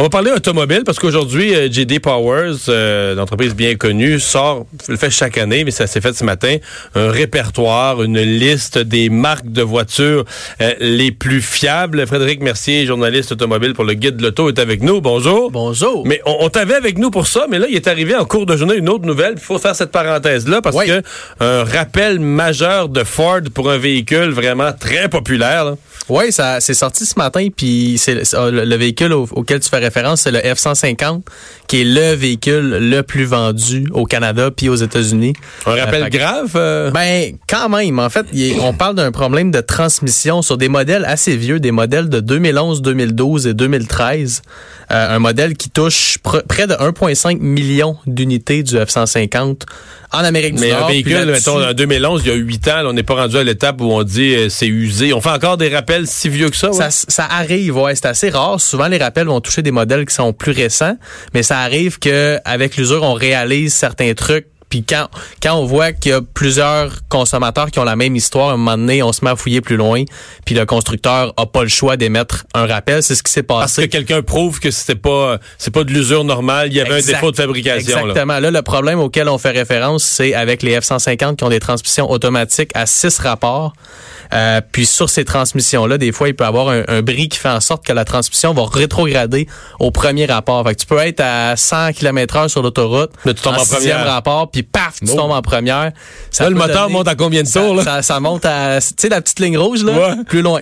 On va parler automobile parce qu'aujourd'hui, euh, JD Powers, euh, l'entreprise bien connue, sort, le fait chaque année, mais ça s'est fait ce matin, un répertoire, une liste des marques de voitures euh, les plus fiables. Frédéric Mercier, journaliste automobile pour le Guide de l'Auto, est avec nous. Bonjour. Bonjour. Mais on, on t'avait avec nous pour ça, mais là, il est arrivé en cours de journée une autre nouvelle. Il faut faire cette parenthèse-là parce Oui. que un rappel majeur de Ford pour un véhicule vraiment très populaire. là. Oui, ça c'est sorti ce matin, puis c'est c'est- le, le véhicule au- auquel tu fais référence, c'est le F-150, qui est le véhicule le plus vendu au Canada puis aux États-Unis. Un rappel Euh, grave. euh, Ben, quand même. En fait, est- on parle d'un problème de transmission sur des modèles assez vieux, des modèles de 2011, 2012 et 2013. Euh, un modèle qui touche pr- près de 1,5 million d'unités du F-150 en Amérique du Mais Nord. un Puis véhicule, mettons, en 2011, il y a 8 ans, là, on n'est pas rendu à l'étape où on dit euh, c'est usé. On fait encore des rappels si vieux que ça. ouais? Ça, ça arrive, ouais, c'est assez rare. Souvent, les rappels vont toucher des modèles qui sont plus récents, mais ça arrive que avec l'usure, on réalise certains trucs. Puis quand, quand on voit qu'il y a plusieurs consommateurs qui ont la même histoire, à un moment donné, on se met à fouiller plus loin, puis le constructeur a pas le choix d'émettre un rappel. C'est ce qui s'est Parce que passé. quelqu'un prouve que c'était pas c'est pas de l'usure normale, il y avait Exact. un défaut de fabrication. Exactement. Là. le problème auquel on fait référence, c'est avec les F-150 qui ont des transmissions automatiques à six rapports. Euh, puis sur ces transmissions-là, des fois, il peut y avoir un, un bris qui fait en sorte que la transmission va rétrograder au premier rapport. Fait que tu peux être à 100 km heure sur l'autoroute, Mais tu tombes en sixième rapport, puis paf, tu Oh. tombes en première. Ça Là, le moteur donner- monte à combien de tours, là? ça, ça monte à, tu sais, la petite ligne rouge, là, Ouais. plus loin.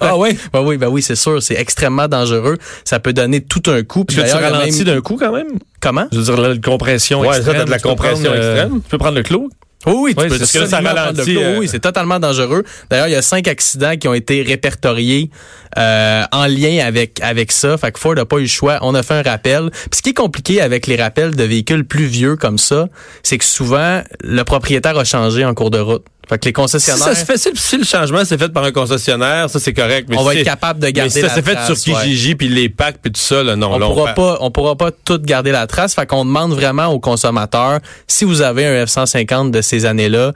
Ah ouais? Ben oui, ben oui, c'est sûr, c'est extrêmement dangereux. Ça peut donner tout un coup. Puis Est-ce que tu ralentis même- d'un coup quand même? Comment? Je veux dire, la compression Ouais, ça, extrême. t'as de la compression prendre, euh, extrême. Tu peux prendre le clou? Oui, oui, que là, ça ralentit, euh, Oui, c'est totalement dangereux. D'ailleurs, il y a cinq accidents qui ont été répertoriés euh, en lien avec avec ça. Fait que Ford n'a pas eu le choix. On a fait un rappel. Puis ce qui est compliqué avec les rappels de véhicules plus vieux comme ça, c'est que souvent le propriétaire a changé en cours de route. Fait que les Si concessionnaires, ça se fait, si, si le changement s'est fait par un concessionnaire, ça c'est correct. Mais on va si- être capable de mais garder si ça la s'est fait trace, sur. Kijiji puis les packs puis tout ça, là, non. on là, pourra perd. pas, on pourra pas tout garder la trace. Fait qu'on demande vraiment aux consommateurs, si vous avez un F-150 de ces années-là,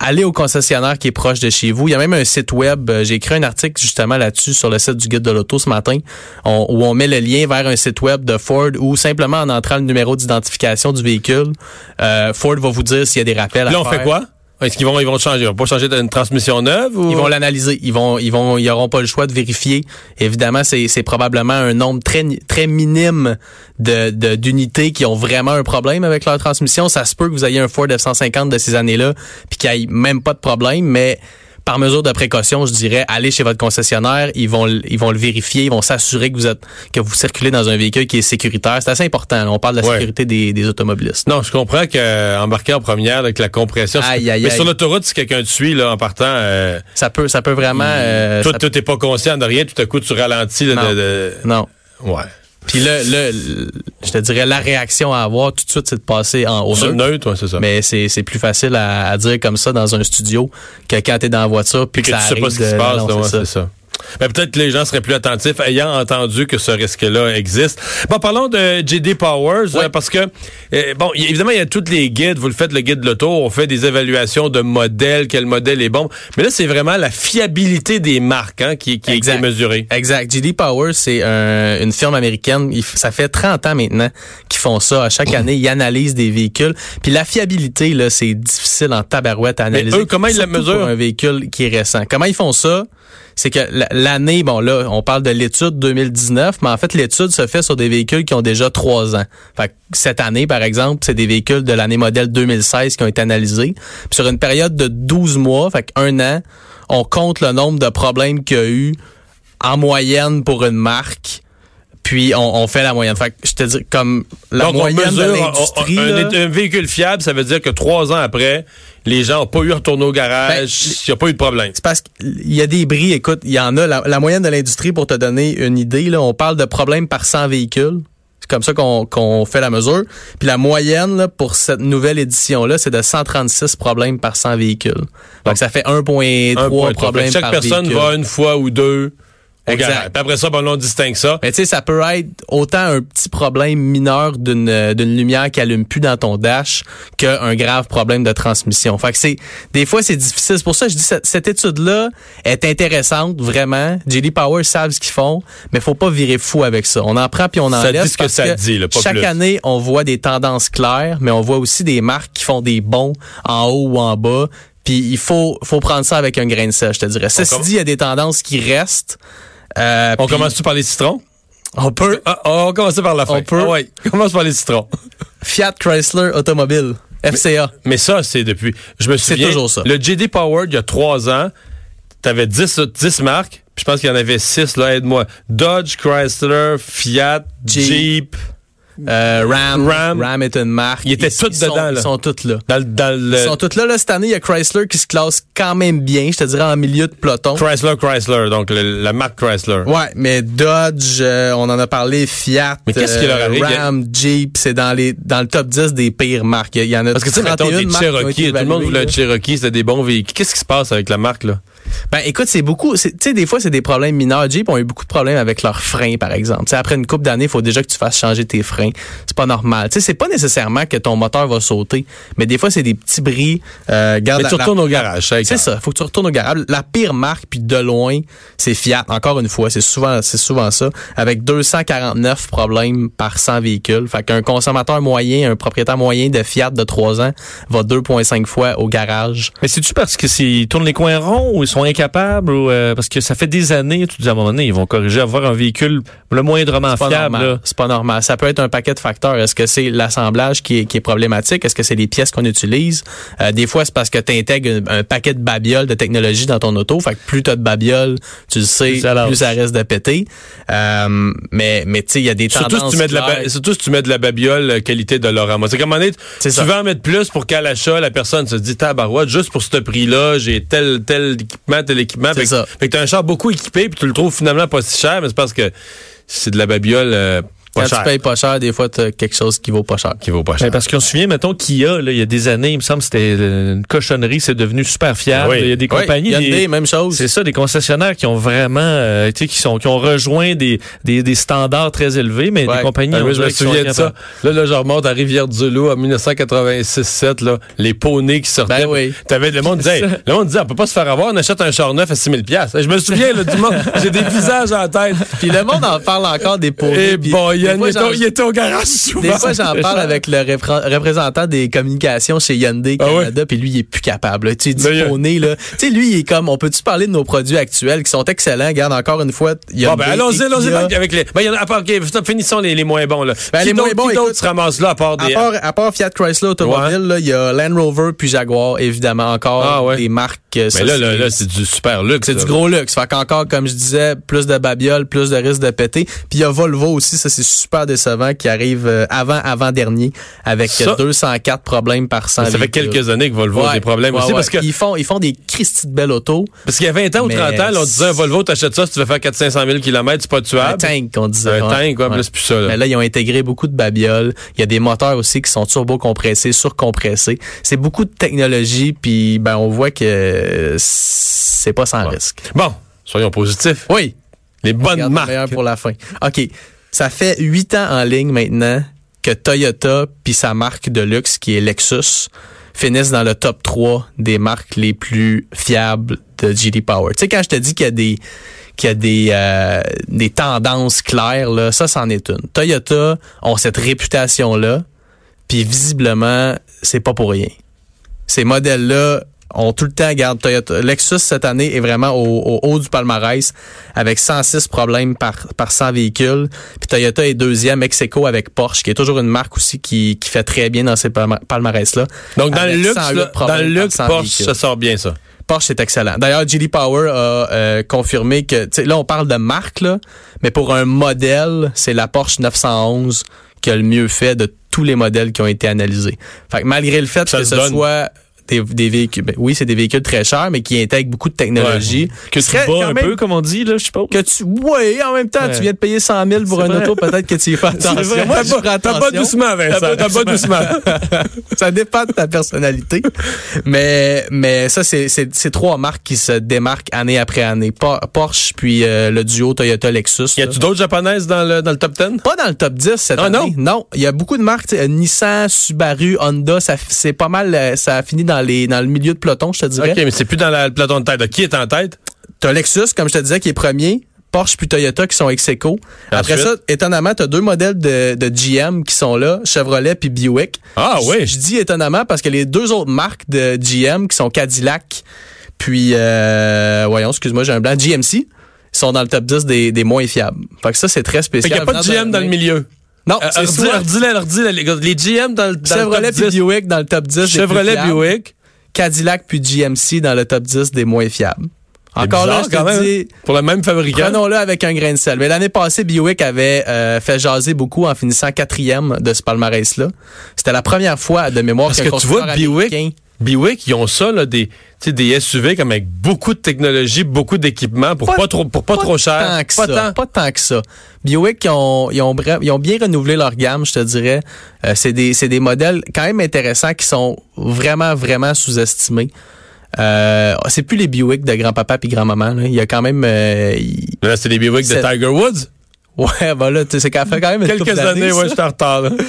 allez au concessionnaire qui est proche de chez vous. Il y a même un site web. euh, J'ai écrit un article justement là-dessus sur le site du guide de l'auto ce matin, on- où on met le lien vers un site web de Ford ou simplement en entrant le numéro d'identification du véhicule, euh, Ford va vous dire s'il y a des rappels. à Là, on faire. fait quoi? Est-ce qu'ils vont, ils vont changer? Ils vont pas changer d'une transmission neuve ou? Ils vont l'analyser. Ils vont, ils vont, ils auront pas le choix de vérifier. Évidemment, c'est, c'est probablement un nombre très, très minime de, de- d'unités qui ont vraiment un problème avec leur transmission. Ça se peut que vous ayez un Ford F-150 de ces années-là, puis qu'il n'y ait même pas de problème, mais par mesure de précaution, je dirais, allez chez votre concessionnaire, ils vont, ils vont le vérifier, ils vont s'assurer que vous êtes, que vous circulez dans un véhicule qui est sécuritaire. C'est assez important. là. On parle de la Ouais. sécurité des, des automobilistes. Non, je comprends qu'embarquer en première avec la compression. c'est- Aïe, aïe, mais aïe. sur l'autoroute, si quelqu'un te suit là, en partant, euh, Ça peut, ça peut vraiment. euh, toi, toi, t'es pas conscient de rien, tout à coup, tu ralentis. Là, Non. de, de- non. Ouais. Puis là, là, le- je te dirais, la réaction à avoir tout de suite, c'est de passer en haut le neutre, ouais, c'est ça. Mais c'est, c'est plus facile à, à dire comme ça dans un studio que quand t'es dans la voiture puis Puis que, que ça tu sais pas ce qui se passe, ouais, c'est ça. Ben, peut-être que les gens seraient plus attentifs ayant entendu que ce risque-là existe. Bon, parlons de JD Powers, euh, parce que, euh, bon, y- évidemment, il y a tous les guides. Vous le faites, le guide de l'auto. On fait des évaluations de modèles, quel modèle est bon. Mais là, c'est vraiment la fiabilité des marques hein, qui, qui, qui est mesurée. Exact. JD Power, c'est un- une firme américaine. Il ça fait 30 ans maintenant qu'ils font ça. À chaque année, ils analysent des véhicules. Puis la fiabilité, là, c'est difficile en tabarouette à analyser. eux, comment ils la mesurent? un véhicule qui est récent. Comment ils font ça? C'est que l'année, bon là, on parle de l'étude 2019, mais en fait, l'étude se fait sur des véhicules qui ont déjà trois ans. Fait que cette année, par exemple, c'est des véhicules de l'année modèle 2016 qui ont été analysés. Puis sur une période de 12 mois, fait un an, on compte le nombre de problèmes qu'il y a eu en moyenne pour une marque. Puis on, on fait la moyenne. Fait que je te dis comme la Donc, moyenne de mesure l'industrie. un véhicule fiable, ça veut dire que trois ans après, les gens n'ont pas eu à retourner au garage, Ben, il n'y a pas eu de problème. C'est parce qu'il y a des bris, écoute, il y en a. La, la moyenne de l'industrie, pour te donner une idée, là, on parle de problèmes par 100 véhicules. C'est comme ça qu'on fait la mesure. Puis la moyenne là, pour cette nouvelle édition-là, c'est de 136 problèmes par 100 véhicules. Donc ça fait 1,3 Un point trois. Fait problèmes que Chaque par personne véhicule. va une fois ou deux Puis après ça, ben, on distingue ça. Mais tu sais, ça peut être autant un petit problème mineur d'une d'une lumière qui allume plus dans ton dash qu'un grave problème de transmission. Fait que c'est des fois c'est difficile. C'est pour ça que je dis cette, cette étude-là est intéressante vraiment. JD Power savent ce qu'ils font, mais faut pas virer fou avec ça. On en prend puis on en Ça laisse dit ce que ça dit, là, pas chaque plus. année, on voit des tendances claires, mais on voit aussi des marques qui font des bons en haut ou en bas. Puis il faut faut prendre ça avec un grain de sel, je te dirais. Ceci dit, il y a des tendances qui restent. Euh, On commence-tu par les citrons? On peut. Ah, on va commencer par la fin. On peut. Ah ouais, commence par les citrons. Fiat Chrysler Automobile, FCA. Mais ça, c'est depuis. Je me souviens. toujours ça. Le JD Power, il y a trois ans, t'avais 10, 10 marques. Puis je pense qu'il y en avait 6, là, aide-moi. Dodge, Chrysler, Fiat, Jeep. Jeep. Euh, Ram, Ram. Ram. est une marque. Ils étaient toutes sont- dedans, là. Ils sont toutes là. Dans, le- dans le Ils sont toutes là, là. Cette année, il y a Chrysler qui se classe quand même bien, je te dirais en milieu de peloton. Chrysler, Chrysler, donc le- la marque Chrysler. Ouais, mais Dodge, euh, on en a parlé, Fiat, Mais qu'est-ce qui leur arrive? Ram, Jeep, c'est dans les dans le top 10 des pires marques. Il y en a Parce que tu sais, mettons 31 des Cherokee, tout le monde voulait un. Cherokee, c'était des bons véhicules. Qu'est-ce qui se passe avec la marque, là? Ben écoute, c'est beaucoup. c'est- Tu sais, des fois, c'est des problèmes mineurs. Jeep ont eu beaucoup de problèmes avec leurs freins, par exemple. Tu sais, après une couple d'années, il faut déjà que tu fasses changer tes freins. C'est pas normal. Tu sais, c'est pas nécessairement que ton moteur va sauter, mais des fois, c'est des petits bris. Euh, garde Mais la- tu la- retournes au garage, ça, C'est ça. Faut que tu retournes au garage. La pire marque, puis de loin, c'est Fiat. Encore une fois, c'est souvent, c'est souvent ça. Avec 249 problèmes par 100 véhicules. Fait qu'un consommateur moyen, un propriétaire moyen de Fiat de 3 ans va 2,5 fois au garage. Mais c'est-tu parce que c'est- ils tournent les coins ronds ou ils sont incapables ou euh, parce que ça fait des années, tu dis à un moment donné, ils vont corriger, avoir un véhicule le moindrement fiable. C'est pas normal. Ça peut être un paquet de facteurs. Est-ce que c'est l'assemblage qui est, qui est problématique? Est-ce que c'est les pièces qu'on utilise? Euh, des fois, c'est parce que tu intègres un, un paquet de babioles de technologie dans ton auto. Fait que plus tu as de babioles, tu le sais, Plus plus ça reste de péter. Euh, mais mais tu sais, il y a des Surtout tendances si, tu mets de la surtout si tu mets de la babiole euh, qualité de Lorama. C'est comme un moment donné, tu ça. veux en mettre plus pour qu'à l'achat, la personne se dit, tabarouette, juste pour ce prix-là, j'ai tel, tel équipement, tel équipement. C'est Fait que- ça. Fait que t'as un char beaucoup équipé puis tu le trouves finalement pas si cher, mais c'est parce que c'est de la babiole euh, pas Quand cher. tu payes pas cher, des fois, tu as quelque chose qui vaut pas cher. Qui vaut pas Ben, cher. parce qu'on se souvient, mettons, Kia, là, il y a des années, il me semble que c'était euh, une cochonnerie, c'est devenu super fiable. Oui. Il y a des Oui, compagnies. Hyundai, des- même chose. C'est ça, des concessionnaires qui ont vraiment, euh, tu sais, qui sont, qui ont rejoint des, des, des standards très élevés, mais Ouais. des compagnies. Ah, moi, je me souviens de ça. Là, là, je remonte à Rivière-du-Loup en 1986-7, là, les poneys qui sortaient. Ben oui. T'avais le monde disait, hey, le monde disait, on peut pas se faire avoir, on achète un char neuf à 6000 pièces. Je me souviens, là, du monde, j'ai des visages en tête. Puis le monde en parle encore des poneys. Et puis Yann, fois, il, était au- il était au garage souvent. Des fois, j'en parle avec le repré- représentant des communications chez Hyundai Ah? Canada, puis lui, il est plus capable. là. Tu sais, Ben, il y dit a- poney, là. Tu sais, lui, il est comme, on peut-tu parler de nos produits actuels qui sont excellents? Regarde, encore une fois, Hyundai. Bon, ben, allons-y, allons-y avec- les. Ben, il y en a, part, finissons les, les moins bons, là. Ben, qui les moins bons, qui d'autre écoute, se ramasse là, à part À des. part, à part Fiat Chrysler Automobile, il y a Land Rover puis Jaguar, évidemment, encore Ah ouais. des marques. Ça, mais là, là, c'est- là, c'est du super luxe. C'est du gros luxe. Fait qu'encore, comme je disais, plus de babioles, plus de risque de péter. Puis il y a Volvo aussi, ça c'est super décevant, qui arrive euh, avant avant dernier avec Ça- euh, 204 problèmes par 100 Ça fait véhicules. quelques années que Volvo a des problèmes ouais, aussi ouais. parce que ils font ils font des Christy de belles autos. parce qu'il y a 20 ans ou Mais 30 ans, là, on disait un Volvo, t'achètes ça si tu veux faire 400 000 km, c'est pas Un tuable. tank, on disait. Un tank, quoi, mais Ouais. là, c'est plus ça. là. Mais là, ils ont intégré beaucoup de babioles. Il y a des moteurs aussi qui sont turbo-compressés, surcompressés. C'est beaucoup de technologie, puis ben on voit que c'est pas sans risque. Bon, soyons positifs. Oui, Les bonnes Regarde marques. pour la fin. OK. Ça fait huit ans en ligne maintenant que Toyota puis sa marque de luxe qui est Lexus finissent dans le top 3 des marques les plus fiables de GD Power. Tu sais quand je te dis qu'il y a des qu'il y a des euh, des tendances claires là, ça c'en est une. Toyota ont cette réputation là, puis visiblement, c'est pas pour rien. Ces modèles là ont tout le temps garde Toyota. Lexus cette année est vraiment au, au haut du palmarès avec 106 problèmes par par 100 véhicules. Puis Toyota est deuxième ex aequo avec Porsche qui est toujours une marque aussi qui, qui fait très bien dans ces palma- palmarès là. Donc, dans le luxe, 108 là, dans le luxe, par 100 Porsche, véhicules. ça sort bien, ça. Porsche c'est excellent. D'ailleurs, GD Power a euh, confirmé que là on parle de marque là, mais pour un modèle, c'est la Porsche 911 qui a le mieux fait de tous les modèles qui ont été analysés. Fait que malgré le fait Ça que ce donne. soit des, des véhicules. ben oui, c'est des véhicules très chers, mais qui intègrent beaucoup de technologie. Que tu Serait bats un même peu, comme on dit, là, je suppose. Que tu, oui, en même temps, Ouais. tu viens de payer 100 000 pour un vrai. auto, peut-être que tu y fais attention. Moi, T'as pas doucement, Vincent. T'as pas doucement. ça dépend de ta personnalité. mais, mais ça, c'est, c'est, trois marques qui se démarquent année après année. Por- Porsche, puis euh, le duo Toyota-Lexus. Y là. a-tu d'autres japonaises dans le, dans le top 10? Pas dans le top 10 cette Ah, année. Non, il y a beaucoup de marques, Nissan, Subaru, Honda, ça c'est pas mal euh, ça a fini dans les dans le milieu de peloton, je te dirais. OK, mais c'est plus dans la- le peloton de tête. Qui est en tête? T'as Lexus comme je te disais qui est premier, Porsche puis Toyota qui sont ex aequo. Après Ensuite? ça, étonnamment, t'as deux modèles de, de GM qui sont là, Chevrolet puis Buick. Ah oui. Je dis étonnamment parce que les deux autres marques de GM qui sont Cadillac puis euh, voyons, excuse-moi, j'ai un blanc GMC sont dans le top 10 des, des moins fiables. Fait que ça c'est très spécial. qu'il n'y a pas de GM dans le milieu. Non, Euh, c'est soit les gars. Les GM dans le, dans Chevrolet le puis top 10. Buick dans le top 10 des plus Chevrolet. Buick. Cadillac puis GMC dans le top 10 des moins fiables. Encore là, je te quand même, dis, Pour le même fabricant. prenons-le avec un grain de sel. Mais l'année passée, Buick avait euh, fait jaser beaucoup en finissant quatrième de ce palmarès-là. C'était la première fois de mémoire qu'un que tu vois, Buick, Buick, ils ont ça, là, des, tu sais, des SUV comme avec beaucoup de technologie, beaucoup d'équipements pour Pas- pas, trop, pour pas, trop cher. tant que pas ça. tant. Pas tant que ça. Buick, ils ont, ils ont, ils ont bien renouvelé leur gamme, je te dirais. Euh, c'est des, c'est des modèles quand même intéressants qui sont vraiment, vraiment sous-estimés. Euh, c'est plus les Buick de grand-papa puis grand-maman. là. Il y a quand même... euh, Là, c'est les Buick de Tiger Woods. Ouais, voilà, tu sais, c'est qu'elle fait quand même Quelques années, ouais, je en retard, là.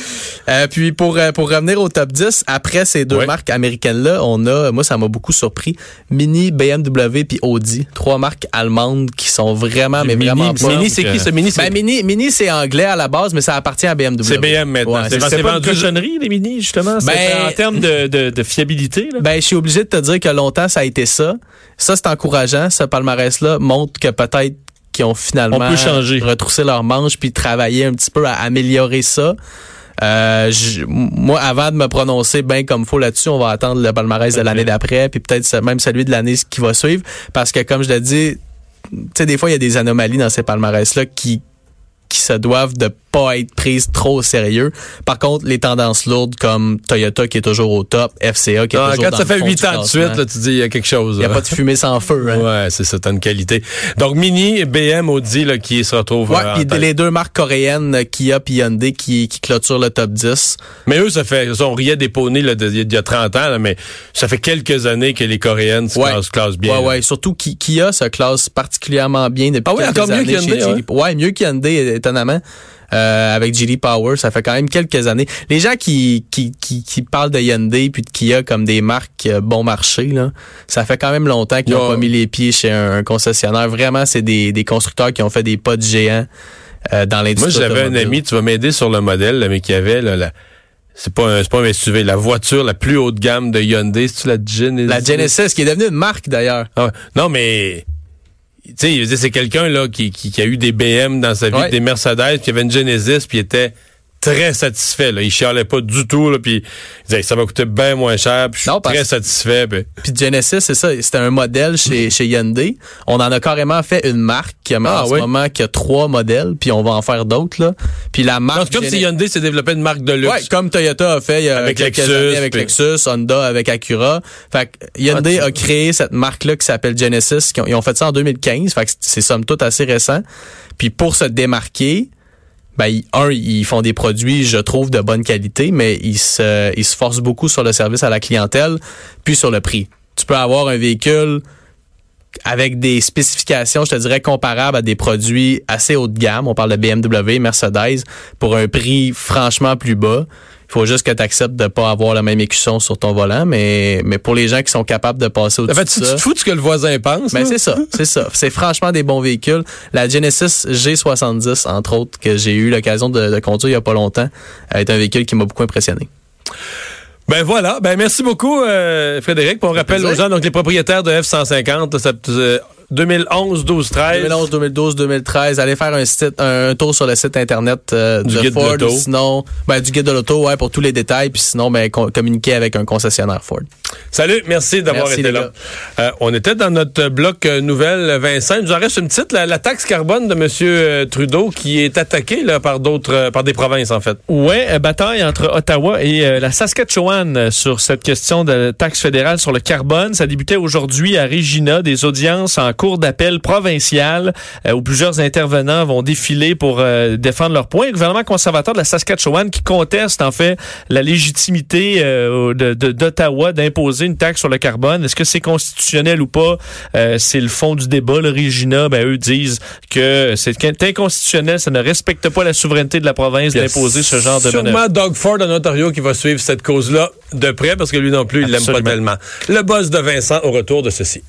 Euh, puis pour euh, pour revenir au top 10, après ces deux Ouais. marques américaines là, on a moi ça m'a beaucoup surpris, Mini, BMW puis Audi, trois marques allemandes qui sont vraiment mais Mini, vraiment pas. Mini, c'est qui, ce Mini? Ben, Mini, Mini c'est anglais à la base, mais ça appartient à BMW. c'est BM maintenant. Ouais, c'est c'est- pas une cochonnerie, les mini, justement? Ben- en termes de, de, de fiabilité. Là? Ben, je suis obligé de te dire que longtemps, ça a été ça. Ça, c'est encourageant. Ce palmarès-là montre que peut-être qu'ils ont finalement On peut changer. retroussé leurs manches puis travaillé un petit peu à améliorer ça. Euh, je- moi, avant de me prononcer bien comme faut là-dessus, on va attendre le palmarès de l'année d'après, puis peut-être même celui de l'année qui va suivre, parce que comme je l'ai dit, tu sais, des fois, il y a des anomalies dans ces palmarès-là qui qui se doivent de pas être prises trop au sérieux. Par contre, les tendances lourdes comme Toyota qui est toujours au top, FCA qui est Ah, toujours quand dans ça le fait fond 8 du ans de suite, là, tu dis, il y a quelque chose. Il n'y a pas de fumée sans feu. Hein? Ouais, c'est ça, t'as une qualité. Donc, Mini, BM, Audi, là, qui se retrouvent Ouais, euh, en les deux marques coréennes, euh, Kia et Hyundai, qui, qui clôturent le top 10. Mais eux, ça fait, on riait des poneys, là, il y a 30 ans, là, mais ça fait quelques années que les Coréennes se Ouais. classent, classent bien. ouais, ouais. Surtout Ki- Kia se classe particulièrement bien depuis Ah ouais, quelques encore mieux que Hyundai, chez GD. Ouais, mieux qu'Hyundai, étonnamment. Euh, avec GD Power, ça fait quand même quelques années. Les gens qui, qui, qui, qui parlent de Hyundai puis de Kia comme des marques euh, bon marché, là, ça fait quand même longtemps qu'ils Ils n'ont ont- pas mis les pieds chez un, un concessionnaire. Vraiment, c'est des, des constructeurs qui ont fait des pas de géants euh, dans Moi, l'industrie j'avais un ami, tu vas m'aider sur le modèle, là, mais qui avait, là, la- c'est pas un, c'est pas un SUV, la voiture la plus haut de gamme de Hyundai, c'est-tu la Genesis? La Genesis, qui est devenue une marque d'ailleurs. Ah. Non, mais tu sais, c'est quelqu'un là qui, qui, qui a eu des BM dans sa vie, Ouais. des Mercedes, puis il avait une Genesis, puis il était très satisfait. Là. Il chialait pas du tout, là, puis il disait ça va coûter bien moins cher, puis je suis Non, parce- très satisfait. puis- Puis Genesis, c'est ça, c'était un modèle chez, chez Hyundai. On en a carrément fait une marque qui a Ah, en oui. ce moment qui a trois modèles, puis on va en faire d'autres là. Puis la marque Non, comme si Gene- Hyundai s'est développé une marque de luxe. Ouais, comme Toyota a fait il y a Avec quelques Lexus, années avec puis- Lexus, Honda avec Acura. Fait que Hyundai Ah, a créé cette marque-là qui s'appelle Genesis. ont- Ils ont fait ça en 2015. Fait que c'est somme toute assez récent. Puis pour se démarquer, ben, ils- un, ils font des produits, je trouve, de bonne qualité, mais ils se, ils se forcent beaucoup sur le service à la clientèle, puis sur le prix. Tu peux avoir un véhicule avec des spécifications, je te dirais, comparables à des produits assez haut de gamme. On parle de BMW, Mercedes, pour un prix franchement plus bas. Faut juste que tu acceptes de pas avoir la même écusson sur ton volant, mais, mais pour les gens qui sont capables de passer En au-dessus fait, de tu, tu ça... te fous de ce que le voisin pense. Ben là? c'est ça, c'est ça. C'est franchement des bons véhicules. La Genesis G70, entre autres, que j'ai eu l'occasion de, de conduire il y a pas longtemps, est un véhicule qui m'a beaucoup impressionné. Ben voilà. Ben merci beaucoup, euh, Frédéric. Puis on rappelle aux gens, donc les propriétaires de F-150, ça, euh, 2011, 12, 13. 2011, 2012, 2013. Allez faire un site, un, tour sur le site internet euh, Du de guide de Ford. l'auto. ou sinon, ben, du guide de l'auto, ouais, pour tous les détails. Puis sinon, ben, com- communiquer avec un concessionnaire Ford. Salut, merci d'avoir été là. Euh, on était dans notre bloc euh, nouvelle, Vincent. Il nous en reste une petite, la, la taxe carbone de M. euh, Trudeau qui est attaquée là, par d'autres, euh, par des provinces, en fait. Ouais, euh, bataille entre Ottawa et euh, la Saskatchewan euh, sur cette question de taxe fédérale sur le carbone. Ça débutait aujourd'hui à Regina, des audiences en cours d'appel provincial euh, où plusieurs intervenants vont défiler pour euh, défendre leurs points. Le gouvernement conservateur de la Saskatchewan qui conteste en fait la légitimité euh, de- de- d'Ottawa d'imposer une taxe sur le carbone. Est-ce que c'est constitutionnel ou pas? C'est le fond du débat. Le Regina, ben, eux disent que c'est inconstitutionnel, ça ne respecte pas la souveraineté de la province d'imposer ce genre de manœuvre. Sûrement Doug Ford en Ontario qui va suivre cette cause-là de près parce que lui non plus, il l'aime pas tellement. Le boss de Vincent au retour de ceci.